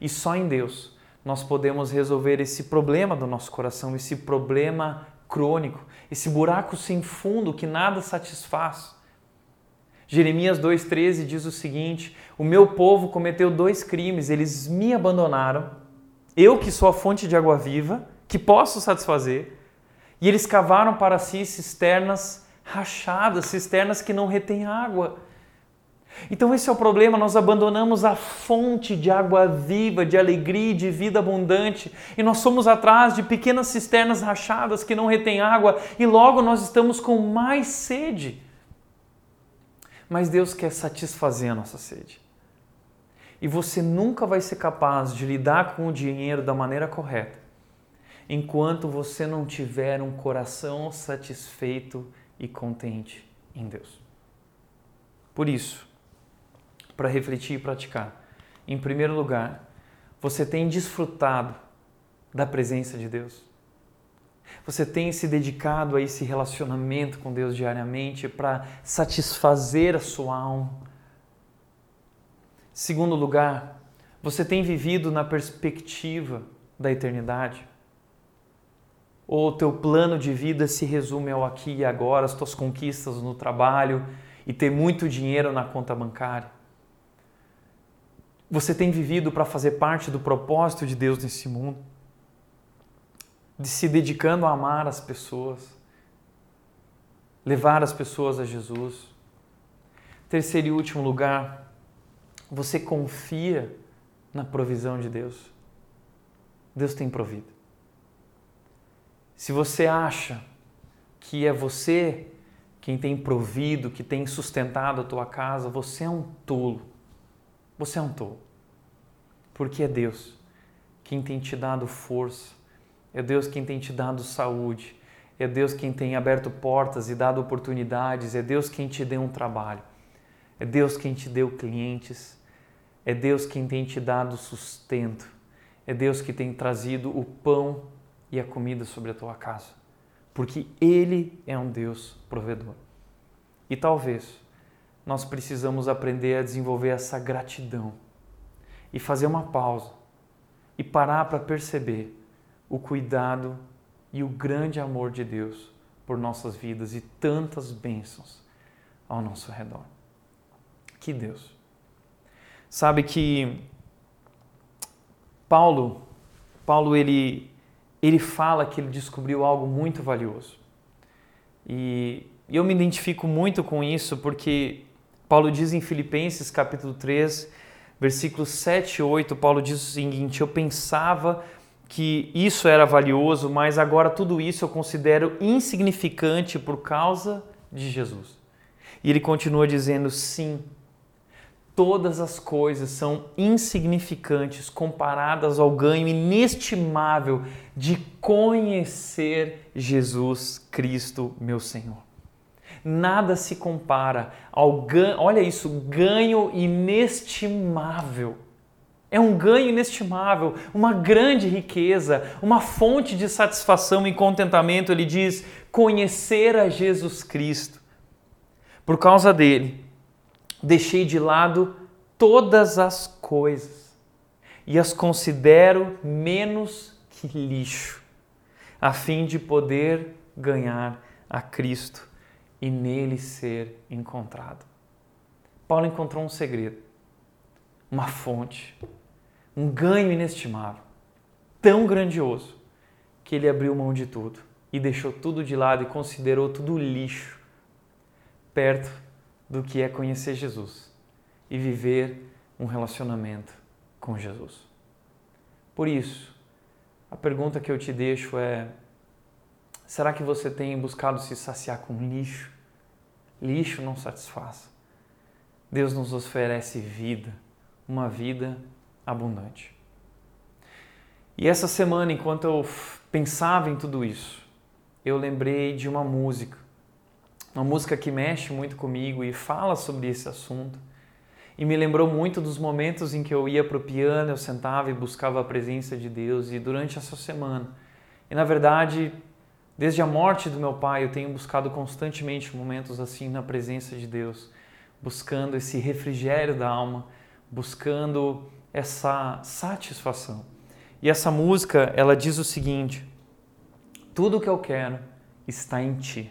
E só em Deus nós podemos resolver esse problema do nosso coração, esse problema crônico, esse buraco sem fundo que nada satisfaz. Jeremias 2,13 diz o seguinte: O meu povo cometeu dois crimes, eles me abandonaram, eu que sou a fonte de água viva, que posso satisfazer, e eles cavaram para si cisternas rachadas, cisternas que não retêm água. Então, esse é o problema. Nós abandonamos a fonte de água viva, de alegria, de vida abundante, e nós somos atrás de pequenas cisternas rachadas que não retêm água, e logo nós estamos com mais sede. Mas Deus quer satisfazer a nossa sede. E você nunca vai ser capaz de lidar com o dinheiro da maneira correta enquanto você não tiver um coração satisfeito e contente em Deus. Por isso, para refletir e praticar, em primeiro lugar, você tem desfrutado da presença de Deus? Você tem se dedicado a esse relacionamento com Deus diariamente para satisfazer a sua alma? Segundo lugar, você tem vivido na perspectiva da eternidade? Ou o teu plano de vida se resume ao aqui e agora, as tuas conquistas no trabalho e ter muito dinheiro na conta bancária? Você tem vivido para fazer parte do propósito de Deus nesse mundo? De se dedicando a amar as pessoas, levar as pessoas a Jesus? Terceiro e último lugar, você confia na provisão de Deus? Deus tem provido. Se você acha que é você quem tem provido, que tem sustentado a tua casa, você é um tolo. Você é um tolo. Porque é Deus quem tem te dado força, é Deus quem tem te dado saúde, é Deus quem tem aberto portas e dado oportunidades, é Deus quem te deu um trabalho, é Deus quem te deu clientes, é Deus quem tem te dado sustento, é Deus que tem trazido o pão e a comida sobre a tua casa, porque Ele é um Deus provedor. E talvez nós precisamos aprender a desenvolver essa gratidão e fazer uma pausa e parar para perceber o cuidado e o grande amor de Deus por nossas vidas e tantas bênçãos ao nosso redor. Que Deus. Sabe que Paulo, Paulo ele ele fala que ele descobriu algo muito valioso. E eu me identifico muito com isso porque Paulo diz em Filipenses capítulo 3, versículos 7 e 8, Paulo diz o seguinte: Eu pensava que isso era valioso, mas agora tudo isso eu considero insignificante por causa de Jesus. E ele continua dizendo: sim, todas as coisas são insignificantes comparadas ao ganho inestimável de conhecer Jesus Cristo, meu Senhor. Nada se compara ao ganho, olha isso, ganho inestimável. É um ganho inestimável, uma grande riqueza, uma fonte de satisfação e contentamento. Ele diz: conhecer a Jesus Cristo. Por causa dele, deixei de lado todas as coisas e as considero menos que lixo, a fim de poder ganhar a Cristo e nele ser encontrado. Paulo encontrou um segredo, uma fonte, um ganho inestimável, tão grandioso, que ele abriu mão de tudo e deixou tudo de lado e considerou tudo lixo perto do que é conhecer Jesus e viver um relacionamento com Jesus. Por isso, a pergunta que eu te deixo é: será que você tem buscado se saciar com lixo? Lixo não satisfaz. Deus nos oferece vida, uma vida abundante. E essa semana, enquanto eu pensava em tudo isso, eu lembrei de uma música uma música que mexe muito comigo e fala sobre esse assunto. E me lembrou muito dos momentos em que eu ia para o piano, eu sentava e buscava a presença de Deus, e durante essa semana. E na verdade, desde a morte do meu pai, eu tenho buscado constantemente momentos assim na presença de Deus, buscando esse refrigério da alma, buscando essa satisfação. E essa música, ela diz o seguinte: Tudo que eu quero está em ti.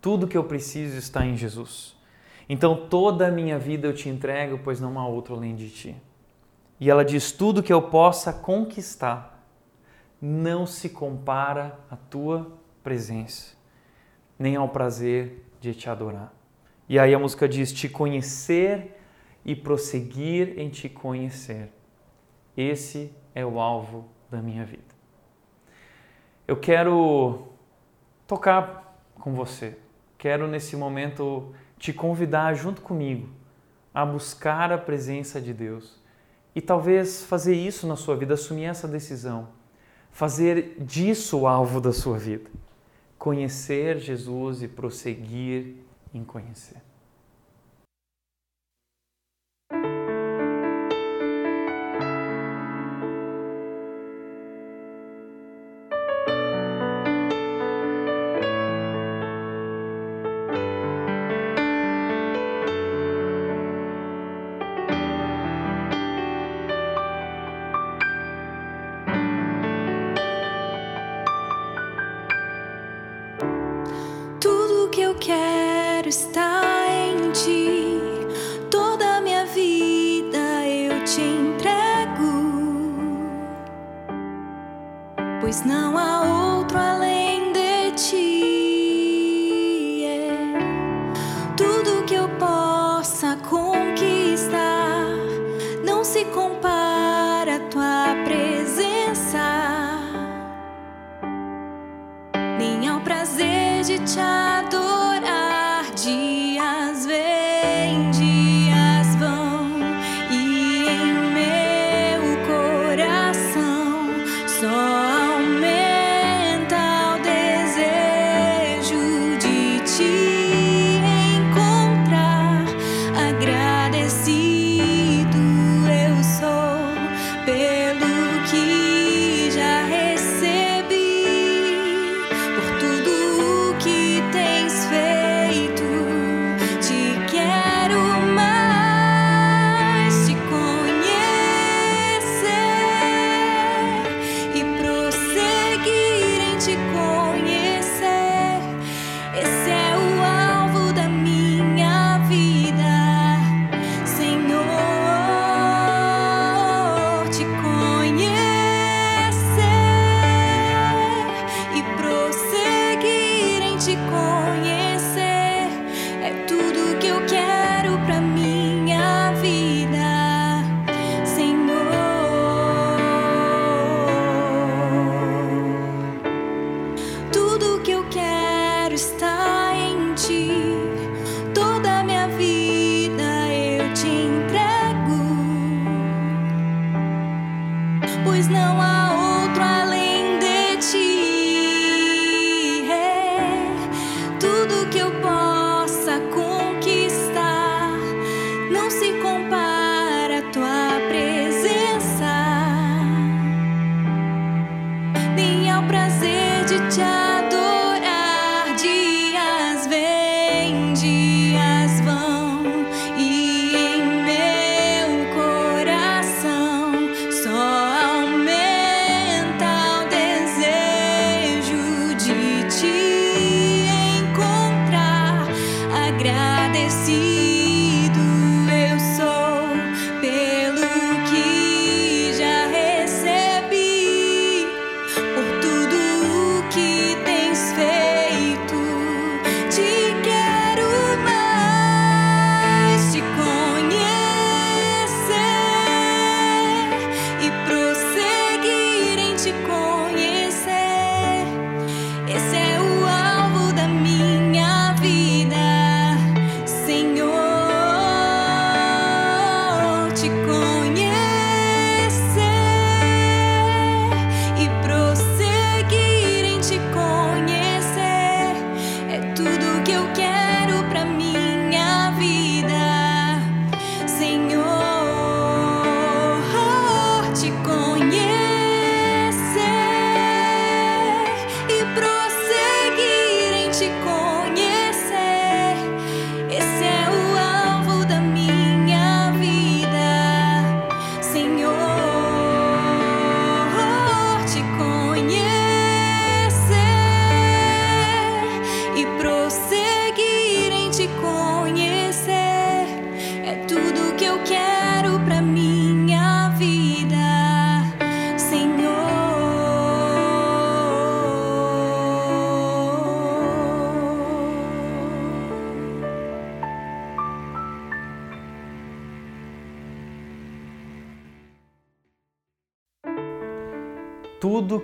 Tudo que eu preciso está em Jesus. Então toda a minha vida eu te entrego, pois não há outro além de ti. E ela diz: tudo que eu possa conquistar não se compara à tua presença, nem ao prazer de te adorar. E aí a música diz: Te conhecer e prosseguir em te conhecer. Esse é o alvo da minha vida. Eu quero tocar com você. Quero nesse momento te convidar junto comigo a buscar a presença de Deus e talvez fazer isso na sua vida, assumir essa decisão, fazer disso o alvo da sua vida. Conhecer Jesus e prosseguir em conhecer.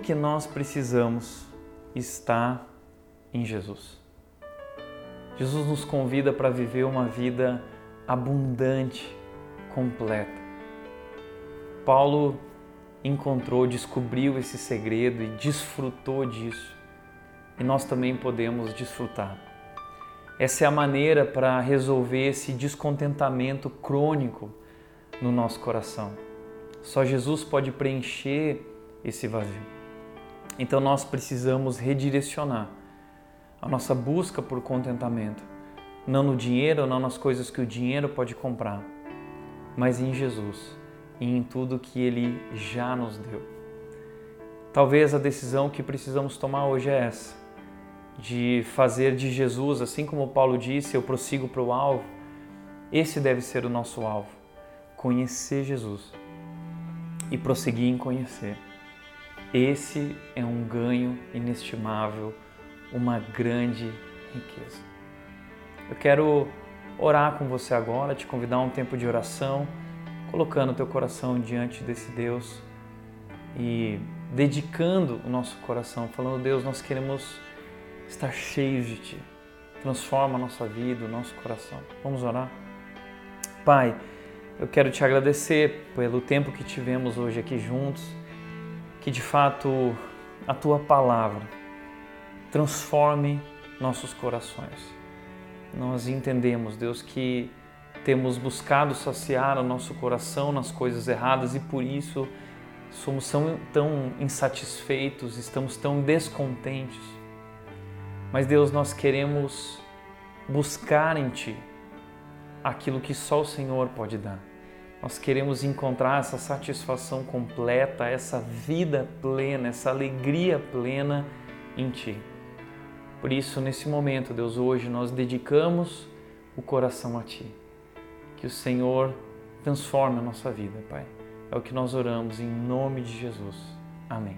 Que nós precisamos está em Jesus. Jesus nos convida para viver uma vida abundante, completa. Paulo encontrou, descobriu esse segredo e desfrutou disso. E nós também podemos desfrutar. Essa é a maneira para resolver esse descontentamento crônico no nosso coração. Só Jesus pode preencher esse vazio. Então nós precisamos redirecionar a nossa busca por contentamento, não no dinheiro, não nas coisas que o dinheiro pode comprar, mas em Jesus e em tudo que ele já nos deu. Talvez a decisão que precisamos tomar hoje é essa, de fazer de Jesus, assim como Paulo disse, eu prossigo para o alvo. Esse deve ser o nosso alvo, conhecer Jesus e prosseguir em conhecer. Esse é um ganho inestimável, uma grande riqueza. Eu quero orar com você agora, te convidar a um tempo de oração, colocando o teu coração diante desse Deus e dedicando o nosso coração, falando: Deus, nós queremos estar cheios de Ti. Transforma a nossa vida, o nosso coração. Vamos orar? Pai, eu quero te agradecer pelo tempo que tivemos hoje aqui juntos, que de fato a tua palavra transforme nossos corações. Nós entendemos, Deus, que temos buscado saciar o nosso coração nas coisas erradas e por isso somos tão, insatisfeitos, estamos tão descontentes. Mas, Deus, nós queremos buscar em Ti aquilo que só o Senhor pode dar. Nós queremos encontrar essa satisfação completa, essa vida plena, essa alegria plena em Ti. Por isso, nesse momento, Deus, hoje nós dedicamos o coração a Ti. Que o Senhor transforme a nossa vida, Pai. É o que nós oramos em nome de Jesus. Amém.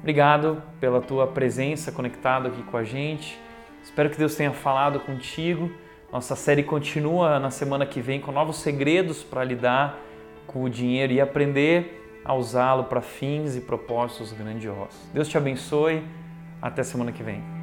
Obrigado pela tua presença conectado aqui com a gente. Espero que Deus tenha falado contigo. Nossa série continua na semana que vem com novos segredos para lidar com o dinheiro e aprender a usá-lo para fins e propósitos grandiosos. Deus te abençoe. Até semana que vem.